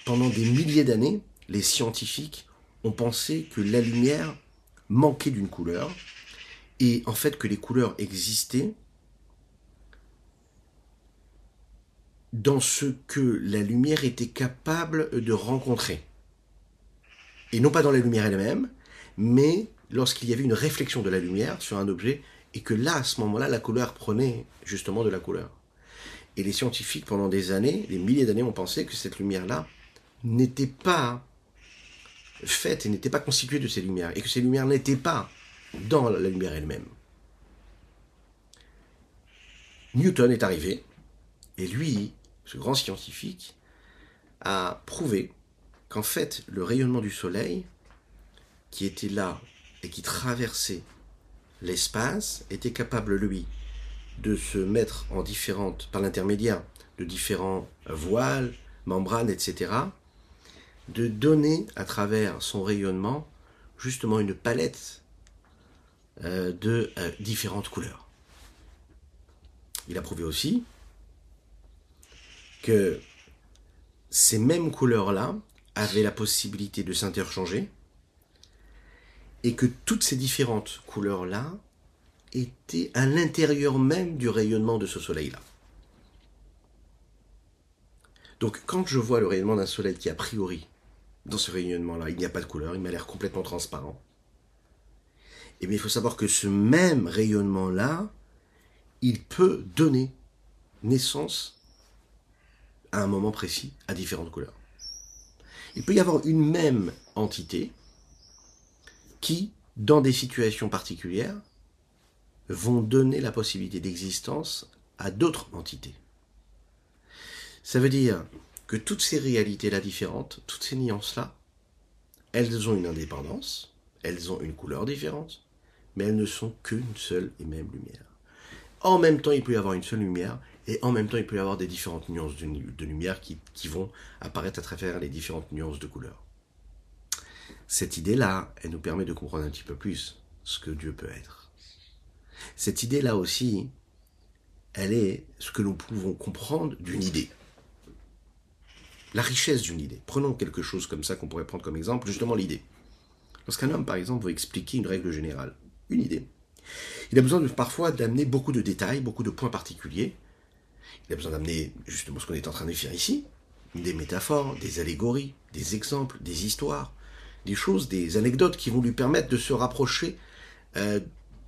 pendant des milliers d'années, les scientifiques ont pensé que la lumière manquait d'une couleur, et en fait que les couleurs existaient dans ce que la lumière était capable de rencontrer. Et non pas dans la lumière elle-même, mais lorsqu'il y avait une réflexion de la lumière sur un objet et que là, à ce moment-là, la couleur prenait justement de la couleur. Et les scientifiques, pendant des années, des milliers d'années, ont pensé que cette lumière-là n'était pas faite et n'était pas constituée de ces lumières, et que ces lumières n'étaient pas dans la lumière elle-même. Newton est arrivé, et lui, ce grand scientifique, a prouvé qu'en fait, le rayonnement du soleil, qui était là et qui traversait l'espace, était capable, lui, de se mettre en différentes, par l'intermédiaire de différents voiles, membranes, etc., de donner à travers son rayonnement justement une palette euh, de euh, différentes couleurs. Il a prouvé aussi que ces mêmes couleurs-là avaient la possibilité de s'interchanger et que toutes ces différentes couleurs-là étaient à l'intérieur même du rayonnement de ce soleil-là. Donc quand je vois le rayonnement d'un soleil qui a priori, dans ce rayonnement-là, il n'y a pas de couleur, il m'a l'air complètement transparent, eh bien il faut savoir que ce même rayonnement-là, il peut donner naissance à un moment précis à différentes couleurs. Il peut y avoir une même entité qui, dans des situations particulières, vont donner la possibilité d'existence à d'autres entités. Ça veut dire que toutes ces réalités-là différentes, toutes ces nuances-là, elles ont une indépendance, elles ont une couleur différente, mais elles ne sont qu'une seule et même lumière. En même temps, il peut y avoir une seule lumière, et en même temps, il peut y avoir des différentes nuances de, lumière qui, vont apparaître à travers les différentes nuances de couleurs. Cette idée-là, elle nous permet de comprendre un petit peu plus ce que Dieu peut être. Cette idée-là aussi, elle est ce que nous pouvons comprendre d'une idée. La richesse d'une idée. Prenons quelque chose comme ça qu'on pourrait prendre comme exemple, justement l'idée. Lorsqu'un homme, par exemple, veut expliquer une règle générale, une idée, il a besoin parfois d'amener beaucoup de détails, beaucoup de points particuliers. Il a besoin d'amener justement ce qu'on est en train de faire ici, des métaphores, des allégories, des exemples, des histoires, des choses, des anecdotes qui vont lui permettre de se rapprocher, euh,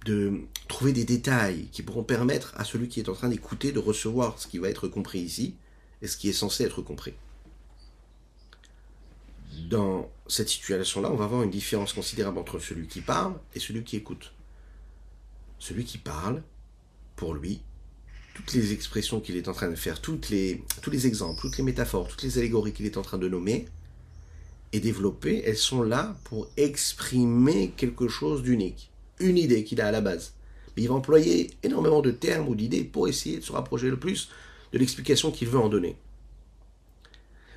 de trouver des détails qui pourront permettre à celui qui est en train d'écouter de recevoir ce qui va être compris ici et ce qui est censé être compris. Dans cette situation-là, on va avoir une différence considérable entre celui qui parle et celui qui écoute. Celui qui parle, pour lui, toutes les expressions qu'il est en train de faire, toutes les, tous les exemples, toutes les métaphores, toutes les allégories qu'il est en train de nommer et développer, elles sont là pour exprimer quelque chose d'unique, une idée qu'il a à la base. Mais il va employer énormément de termes ou d'idées pour essayer de se rapprocher le plus de l'explication qu'il veut en donner.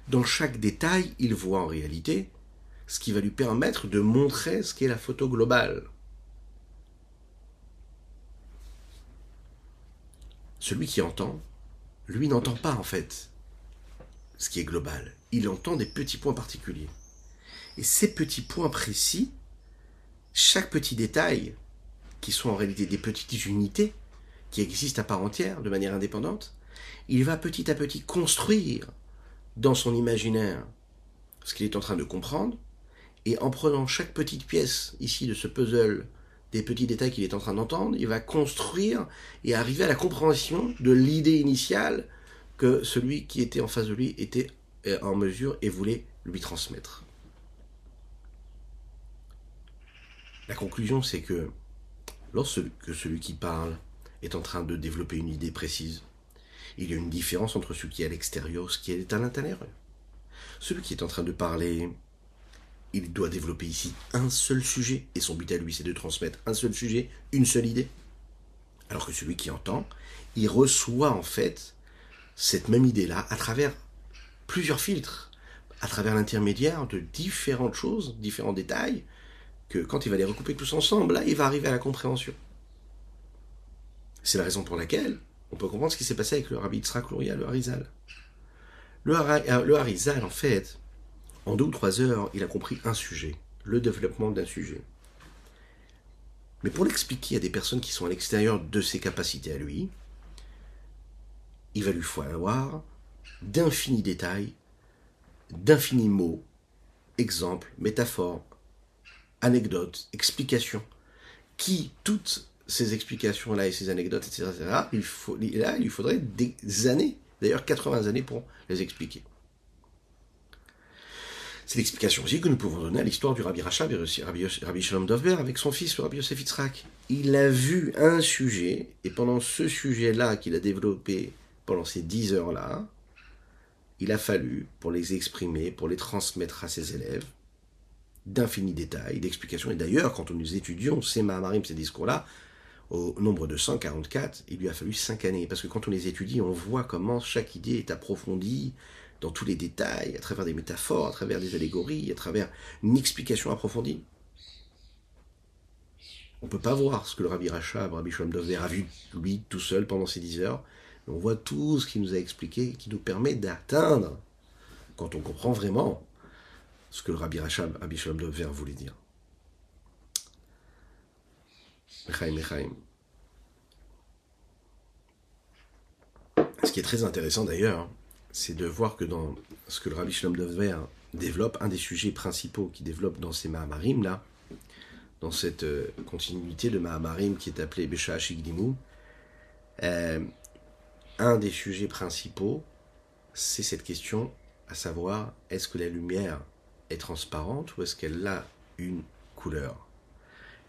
Dans chaque détail, il voit en réalité ce qui va lui permettre de montrer ce qu'est la photo globale. Celui qui entend, lui n'entend pas en fait ce qui est global. Il entend des petits points particuliers. Et ces petits points précis, chaque petit détail, qui sont en réalité des petites unités, qui existent à part entière, de manière indépendante, il va petit à petit construire dans son imaginaire ce qu'il est en train de comprendre, et en prenant chaque petite pièce ici de ce puzzle, des petits détails qu'il est en train d'entendre, il va construire et arriver à la compréhension de l'idée initiale que celui qui était en face de lui était euh, en mesure et voulait lui transmettre. La conclusion, c'est que lorsque celui qui parle est en train de développer une idée précise, il y a une différence entre ce qui est à l'extérieur et ce qui est à l'intérieur. Celui qui est en train de parler, il doit développer ici un seul sujet, et son but à lui, c'est de transmettre un seul sujet, une seule idée. Alors que celui qui entend, il reçoit en fait cette même idée-là à travers plusieurs filtres, à travers l'intermédiaire de différentes choses, différents détails, que quand il va les recouper tous ensemble, là, il va arriver à la compréhension. C'est la raison pour laquelle on peut comprendre ce qui s'est passé avec le rabbi Yitzhak Luria, le Harizal. Le Harizal, en fait, en deux ou trois heures, il a compris un sujet, le développement d'un sujet. Mais pour l'expliquer à des personnes qui sont à l'extérieur de ses capacités à lui, il va lui falloir d'infinis détails, d'infinis mots, exemples, métaphores, anecdotes, explications, qui, toutes ces explications-là et ces anecdotes, etc., il faut, là, il lui faudrait des années, d'ailleurs 80 années pour les expliquer. C'est l'explication aussi que nous pouvons donner à l'histoire du Rabbi Rachab et Rabbi, Rabbi Shalom Dovber avec son fils, le Rabbi Yosef Yitzhak. Il a vu un sujet, et pendant ce sujet-là qu'il a développé pendant ces dix heures-là, il a fallu, pour les exprimer, pour les transmettre à ses élèves, d'infinis détails, d'explications. Et d'ailleurs, quand nous étudions ces Mahamarim, ces discours-là, au nombre de 144, il lui a fallu 5 années. Parce que quand on les étudie, on voit comment chaque idée est approfondie dans tous les détails, à travers des métaphores, à travers des allégories, à travers une explication approfondie. On ne peut pas voir ce que le Rabbi Rachab, Rabbi Shalom Dover a vu, lui, tout seul, pendant ces 10 heures. Mais on voit tout ce qu'il nous a expliqué, qui nous permet d'atteindre, quand on comprend vraiment ce que le Rabbi Rachab, Rabbi Shalom Dover voulait dire. Mechaim, Mechaim. Ce qui est très intéressant d'ailleurs, c'est de voir que dans ce que le Rabbi Shalom Dover développe, un des sujets principaux qu'il développe dans ces Mahamarim, là, dans cette euh, continuité de Mahamarim qui est appelée Besha Shigdimu, euh, un des sujets principaux, c'est cette question, à savoir, est-ce que la lumière est transparente ou est-ce qu'elle a une couleur?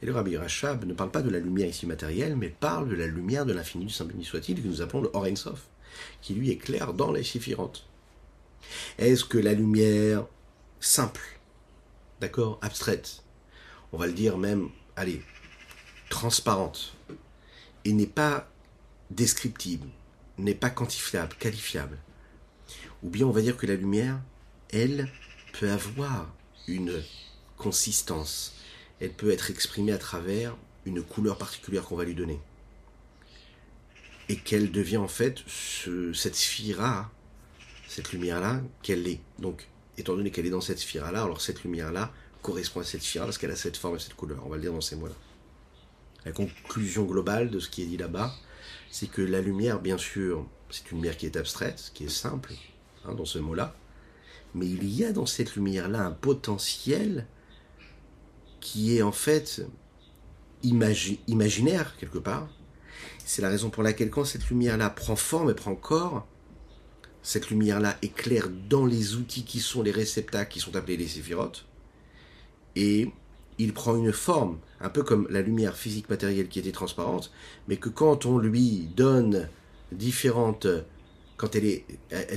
Et le Rabbi Rachab ne parle pas de la lumière ici matérielle, mais parle de la lumière de l'infini du Saint béni soit-il, que nous appelons le Or Sof qui lui est clair dans les séphirotes. Est-ce que la lumière simple, d'accord, abstraite, on va le dire même, allez, transparente, et n'est pas descriptible, n'est pas quantifiable, qualifiable, ou bien on va dire que la lumière, elle, peut avoir une consistance, elle peut être exprimée à travers une couleur particulière qu'on va lui donner et qu'elle devient en fait cette sphère cette lumière-là, qu'elle est. Donc, étant donné qu'elle est dans cette sphère-là, alors cette lumière-là correspond à cette sphère parce qu'elle a cette forme et cette couleur. On va le dire dans ces mots-là. La conclusion globale de ce qui est dit là-bas, c'est que la lumière, bien sûr, c'est une lumière qui est abstraite, qui est simple, hein, dans ce mot-là, mais il y a dans cette lumière-là un potentiel qui est en fait imaginaire quelque part, c'est la raison pour laquelle quand cette lumière-là prend forme et prend corps, cette lumière-là éclaire dans les outils qui sont les réceptacles qui sont appelés les séphirotes, et il prend une forme, un peu comme la lumière physique matérielle qui était transparente, mais que quand on lui donne différentes, quand elle est,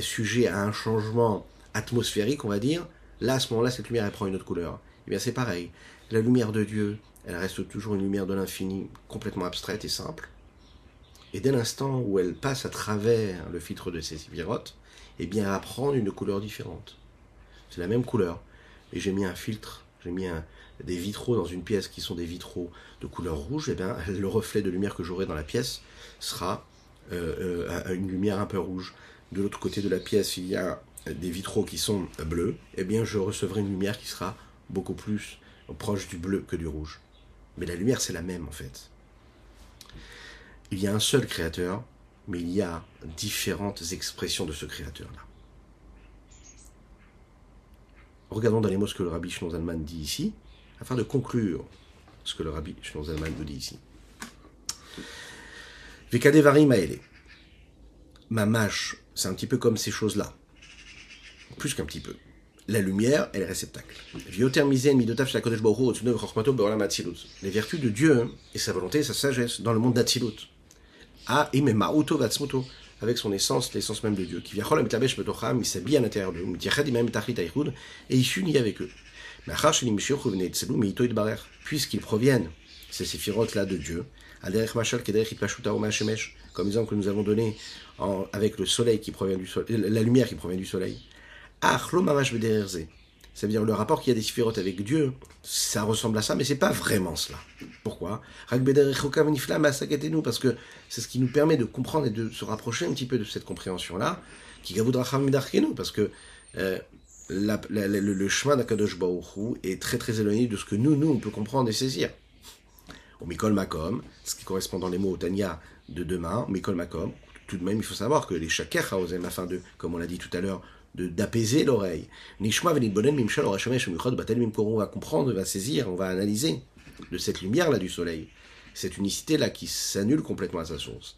sujet à un changement atmosphérique, on va dire, là à ce moment-là, cette lumière elle prend une autre couleur. Eh bien c'est pareil. La lumière de Dieu, elle reste toujours une lumière de l'infini, complètement abstraite et simple. Et dès l'instant où elle passe à travers le filtre de ces virotes, eh bien, elle va prendre une couleur différente. C'est la même couleur, mais j'ai mis un filtre, j'ai mis des vitraux dans une pièce qui sont des vitraux de couleur rouge, et eh bien, *laughs* le reflet de lumière que j'aurai dans la pièce sera euh, euh, une lumière un peu rouge. De l'autre côté de la pièce, il y a des vitraux qui sont bleus, et eh bien, je recevrai une lumière qui sera beaucoup plus proche du bleu que du rouge. Mais la lumière, c'est la même en fait il y a un seul créateur, mais il y a différentes expressions de ce créateur-là. Regardons dans les mots ce que le rabbi Shnon dit ici, afin de conclure ce que le rabbi Shnon nous dit ici. Vekadevari maele. Mamash, c'est un petit peu comme ces choses-là. Plus qu'un petit peu. La lumière est le réceptacle. Les vertus de Dieu et sa volonté et sa sagesse dans le monde d'Atsilut à Imemauto Vatsmuto, avec son essence, l'essence même de Dieu, qui vient il s'habille à l'intérieur d'eux, et il s'unit avec eux. Puisqu'ils proviennent, ces séphirotes-là de Dieu, comme exemple que nous avons donné avec le soleil qui provient du la lumière qui provient du soleil. Ça veut dire le rapport qu'il y a des sphirotes avec Dieu, ça ressemble à ça, mais c'est pas vraiment cela. Pourquoi? Parce que c'est ce qui nous permet de comprendre et de se rapprocher un petit peu de cette compréhension-là, qui parce que euh, le, chemin d'Akadosh Baruch est très très éloigné de ce que nous, nous, on peut comprendre et saisir. Au Mikol Makom, ce qui correspond dans les mots au Tanya de demain, Mikol Makom, tout de même, il faut savoir que les Shaker afin de, comme on l'a dit tout à l'heure, d'apaiser l'oreille. Nishma mimshal. On va comprendre, on va saisir, on va analyser de cette lumière-là du soleil. Cette unicité-là qui s'annule complètement à sa source.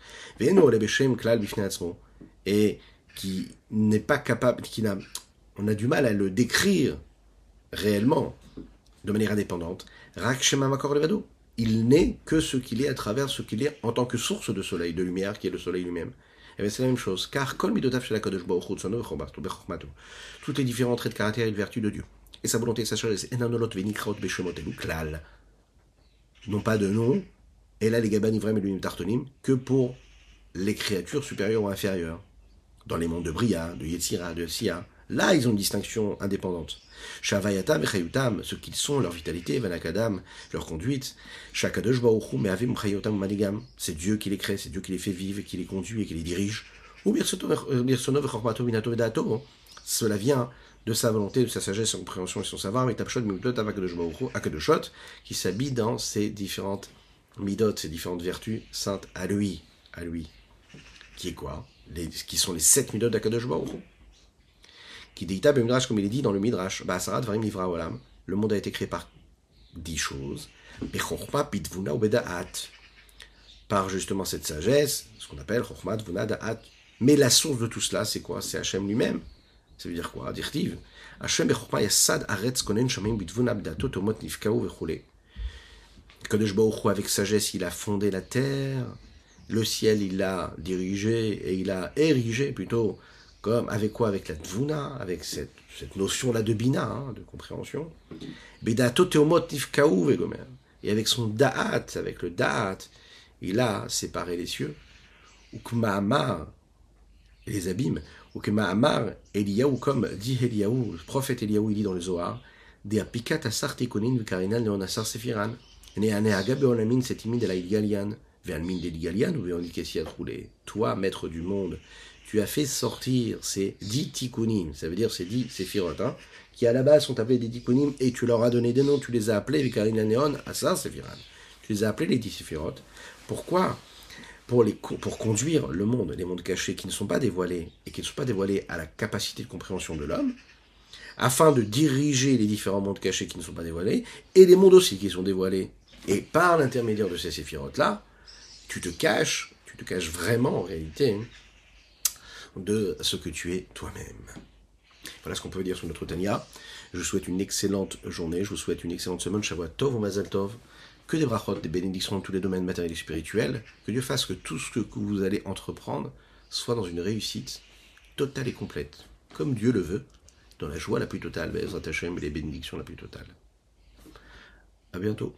Et qui n'est pas capable, qui n'a, on a du mal à le décrire réellement, de manière indépendante. Il n'est que ce qu'il est à travers ce qu'il est en tant que source de soleil, de lumière, qui est le soleil lui-même. Bien c'est la même chose, car. Toutes les différents traits de caractère et de vertu de Dieu. Et sa volonté et sa sagesse, enanolot venikraot beshemot elu klal. Non pas de nom, et là les gaban ivrem et l'unim tartonim, que pour les créatures supérieures ou inférieures. Dans les mondes de Bria, de Yetzira, de Sia, là ils ont une distinction indépendante. Shavayatam vechayutam, ce qu'ils sont, leur vitalité, vanakadam, leur conduite. Shakadosh baruchu me'avim chayotam manigam. C'est Dieu qui les crée, c'est Dieu qui les fait vivre, qui les conduit et qui les dirige. Ou minato vedato. Cela vient de sa volonté, de sa sagesse, sa compréhension et son savoir, mais tapshot miutot akadoshot, qui s'habille dans ces différentes midot, ces différentes vertus saintes à lui, à lui. Qui est quoi? Les, Qui sont les sept midot d'akadosh qui dit Midrash, comme il est dit dans le Midrash, le monde a été créé par dix choses, par justement cette sagesse, ce qu'on appelle Chorma Tvuna Da'at. Mais la source de tout cela, c'est quoi? C'est Hachem lui-même. Ça veut dire quoi? Dirtiv. Hachem Bechorma Yassad Aretz Konen Shamim Bitvuna B'datot Omot Nifkao Vechule. Kadosh Baruch avec sagesse, il a fondé la terre, le ciel, il l'a dirigé et il a érigé plutôt comme avec quoi? Avec la tvuna, avec cette, cette notion-là de bina, hein, de compréhension. Et avec son da'at, avec le da'at, il a séparé les cieux. Ukma'amar, et les abîmes. Ukma'amar, Eliyahu, comme dit Eliyahu, le prophète Eliyahu, il dit dans le Zohar, de apikat asar tikonin v'karinal neonasar sefiran. Ne'aneaga be'olamin setimid el galian. Ve'almin del galian, ou ve'onik esiat roulé. Toi, maître du monde, tu as fait sortir ces dix tikkunim, ça veut dire ces dix séphirotes, hein, qui à la base sont appelés des tikkunim, et tu leur as donné des noms, tu les as appelés Vikarina Neon, Asa Sephiran. Tu les as appelés les dix séphirotes. Pourquoi? Pour, les, pour conduire le monde, les mondes cachés qui ne sont pas dévoilés, et qui ne sont pas dévoilés à la capacité de compréhension de l'homme, afin de diriger les différents mondes cachés qui ne sont pas dévoilés, et les mondes aussi qui sont dévoilés. Et par l'intermédiaire de ces séphirotes-là, tu te caches, tu te caches vraiment en réalité, hein, de ce que tu es toi-même. Voilà ce qu'on peut dire sur notre Tania. Je vous souhaite une excellente journée, je vous souhaite une excellente semaine, Shavua Tov ou Mazal Tov, que des brachot, des bénédictions dans tous les domaines matériels et spirituels, que Dieu fasse que tout ce que vous allez entreprendre soit dans une réussite totale et complète, comme Dieu le veut, dans la joie la plus totale, et les bénédictions la plus totale. À bientôt.